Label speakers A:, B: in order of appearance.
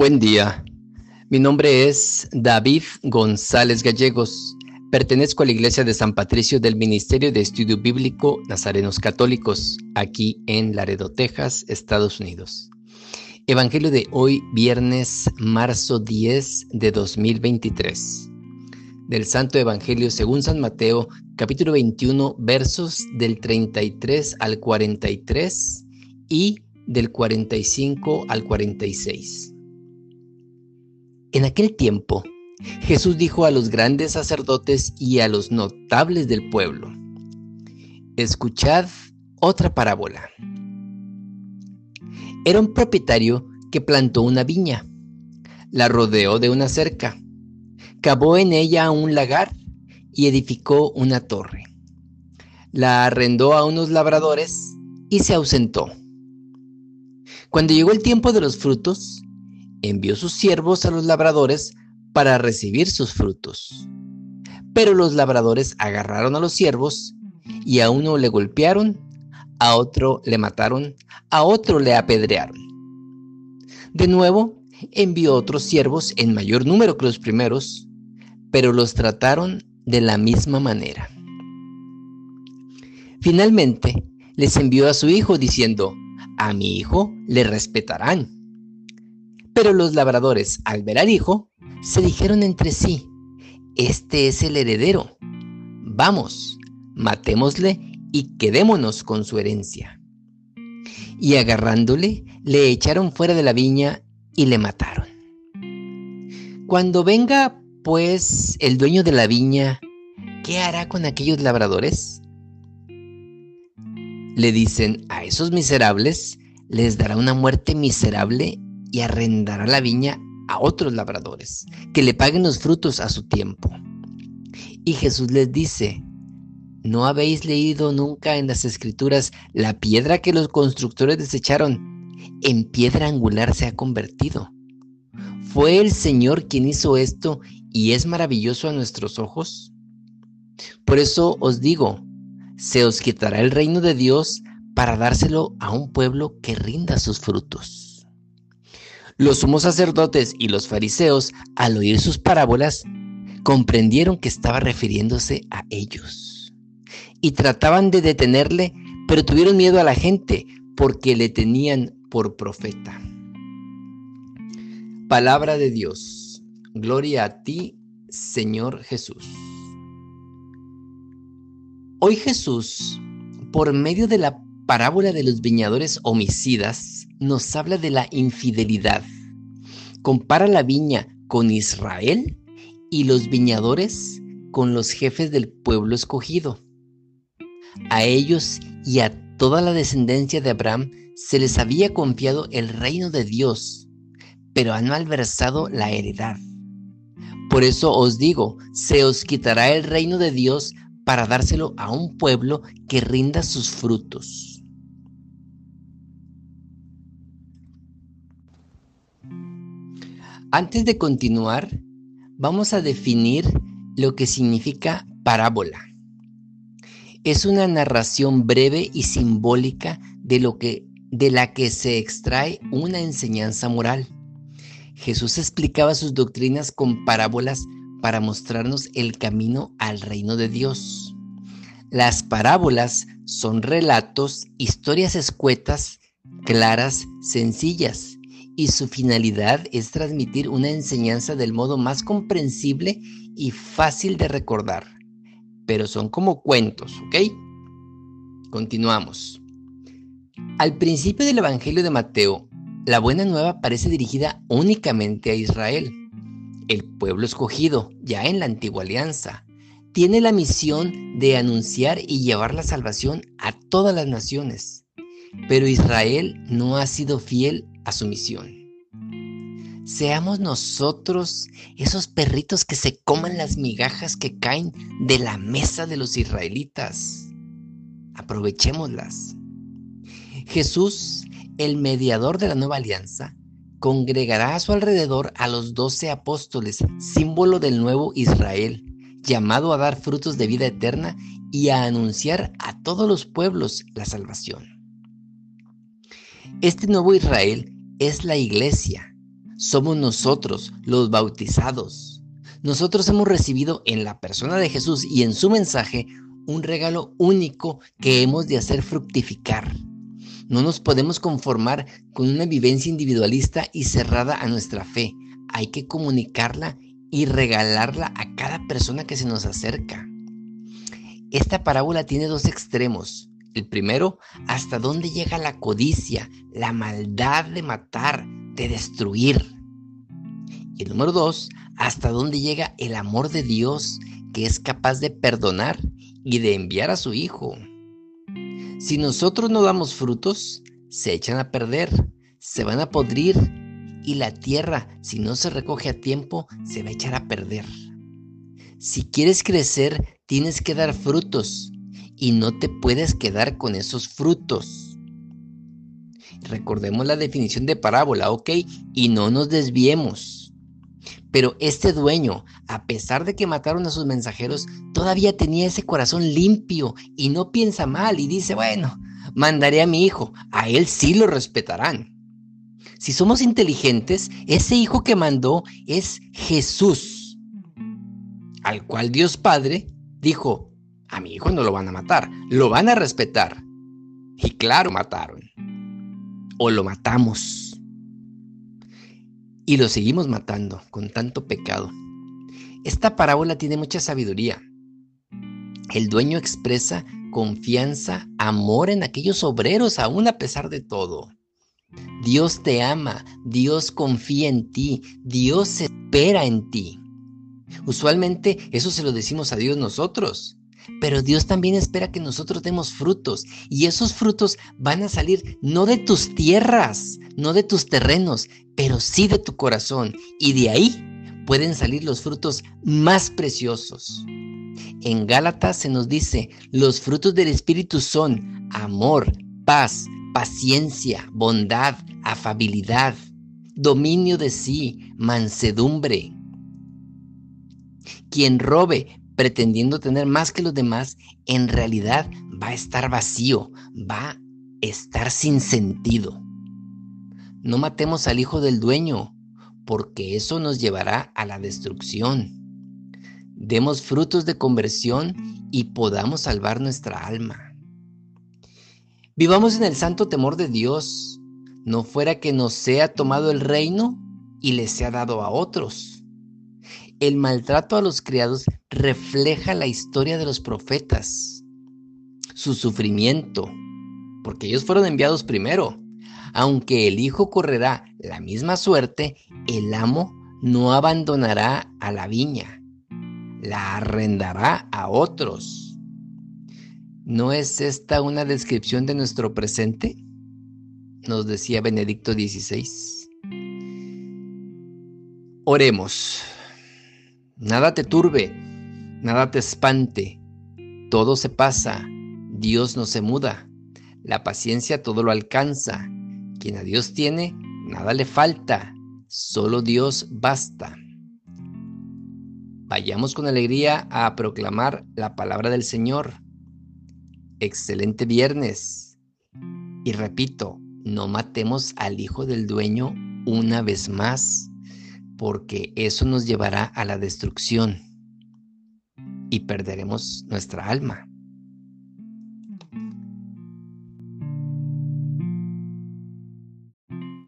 A: Buen día. Mi nombre es David González Gallegos. Pertenezco a la Iglesia de San Patricio del Ministerio de Estudio Bíblico Nazarenos Católicos, aquí en Laredo, Texas, Estados Unidos. Evangelio de hoy, viernes, marzo 10 de 2023. Del Santo Evangelio según San Mateo, capítulo 21, versos del 33 al 43 y del 45 al 46. En aquel tiempo, Jesús dijo a los grandes sacerdotes y a los notables del pueblo, escuchad otra parábola. Era un propietario que plantó una viña, la rodeó de una cerca, cavó en ella un lagar y edificó una torre. La arrendó a unos labradores y se ausentó. Cuando llegó el tiempo de los frutos, envió sus siervos a los labradores para recibir sus frutos. Pero los labradores agarraron a los siervos y a uno le golpearon, a otro le mataron, a otro le apedrearon. De nuevo, envió otros siervos en mayor número que los primeros, pero los trataron de la misma manera. Finalmente, les envió a su hijo diciendo, a mi hijo le respetarán. Pero los labradores, al ver al hijo, se dijeron entre sí, este es el heredero. Vamos, matémosle y quedémonos con su herencia. Y agarrándole, le echaron fuera de la viña y le mataron. Cuando venga, pues, el dueño de la viña, ¿qué hará con aquellos labradores? Le dicen a esos miserables, les dará una muerte miserable y arrendará la viña a otros labradores, que le paguen los frutos a su tiempo. Y Jesús les dice, ¿no habéis leído nunca en las escrituras la piedra que los constructores desecharon? En piedra angular se ha convertido. ¿Fue el Señor quien hizo esto y es maravilloso a nuestros ojos? Por eso os digo, se os quitará el reino de Dios para dárselo a un pueblo que rinda sus frutos. Los sumos sacerdotes y los fariseos, al oír sus parábolas, comprendieron que estaba refiriéndose a ellos. Y trataban de detenerle, pero tuvieron miedo a la gente porque le tenían por profeta. Palabra de Dios. Gloria a ti, Señor Jesús. Hoy Jesús, por medio de la parábola de los viñadores homicidas, nos habla de la infidelidad. Compara la viña con Israel y los viñadores con los jefes del pueblo escogido. A ellos y a toda la descendencia de Abraham se les había confiado el reino de Dios, pero han malversado la heredad. Por eso os digo, se os quitará el reino de Dios para dárselo a un pueblo que rinda sus frutos. Antes de continuar, vamos a definir lo que significa parábola. Es una narración breve y simbólica de lo que de la que se extrae una enseñanza moral. Jesús explicaba sus doctrinas con parábolas para mostrarnos el camino al reino de Dios. Las parábolas son relatos, historias escuetas, claras, sencillas, y su finalidad es transmitir una enseñanza del modo más comprensible y fácil de recordar. Pero son como cuentos, ¿ok? Continuamos. Al principio del Evangelio de Mateo, la buena nueva parece dirigida únicamente a Israel. El pueblo escogido, ya en la antigua alianza, tiene la misión de anunciar y llevar la salvación a todas las naciones. Pero Israel no ha sido fiel a su misión. Seamos nosotros esos perritos que se coman las migajas que caen de la mesa de los israelitas. Aprovechémoslas. Jesús, el mediador de la nueva alianza, congregará a su alrededor a los doce apóstoles, símbolo del nuevo Israel, llamado a dar frutos de vida eterna y a anunciar a todos los pueblos la salvación. Este nuevo Israel es la iglesia. somos nosotros, los bautizados. Nosotros hemos recibido en la persona de Jesús y en su mensaje un regalo único que hemos de hacer fructificar. No nos podemos conformar con una vivencia individualista y cerrada a nuestra fe. Hay que comunicarla y regalarla a cada persona que se nos acerca. Esta parábola tiene dos extremos. El primero, hasta dónde llega la codicia, la maldad de matar, de destruir. Y el número dos, hasta dónde llega el amor de Dios que es capaz de perdonar y de enviar a su Hijo. Si nosotros no damos frutos, se echan a perder, se van a podrir y la tierra, si no se recoge a tiempo, se va a echar a perder. Si quieres crecer, tienes que dar frutos y no te puedes quedar con esos frutos. Recordemos la definición de parábola, ¿ok? Y no nos desviemos. Pero este dueño, a pesar de que mataron a sus mensajeros, todavía tenía ese corazón limpio y no piensa mal y dice, bueno, mandaré a mi hijo, a él sí lo respetarán. Si somos inteligentes, ese hijo que mandó es Jesús, al cual Dios Padre dijo, a mi hijo no lo van a matar, lo van a respetar. Y claro, mataron. O lo matamos. Y lo seguimos matando con tanto pecado. Esta parábola tiene mucha sabiduría. El dueño expresa confianza, amor en aquellos obreros, aún a pesar de todo. Dios te ama, Dios confía en ti, Dios espera en ti. Usualmente eso se lo decimos a Dios nosotros, pero Dios también espera que nosotros demos frutos y esos frutos van a salir no de tus tierras, no de tus terrenos, pero sí de tu corazón y de ahí pueden salir los frutos más preciosos. En Gálatas se nos dice, los frutos del Espíritu son amor, paz, paciencia, bondad, afabilidad, dominio de sí, mansedumbre. Quien robe pretendiendo tener más que los demás, en realidad va a estar vacío, va a estar sin sentido. No matemos al hijo del dueño, porque eso nos llevará a la destrucción. Demos frutos de conversión y podamos salvar nuestra alma. Vivamos en el santo temor de Dios, no fuera que nos sea tomado el reino y le sea dado a otros. El maltrato a los criados refleja la historia de los profetas, su sufrimiento, porque ellos fueron enviados primero. Aunque el hijo correrá la misma suerte, el amo no abandonará a la viña, la arrendará a otros. ¿No es esta una descripción de nuestro presente? Nos decía Benedicto XVI. Oremos. Nada te turbe, nada te espante. Todo se pasa, Dios no se muda. La paciencia todo lo alcanza. Quien a Dios tiene, nada le falta. Solo Dios basta. Vayamos con alegría a proclamar la palabra del Señor excelente viernes. Y repito, no matemos al hijo del dueño una vez más, porque eso nos llevará a la destrucción y perderemos nuestra alma.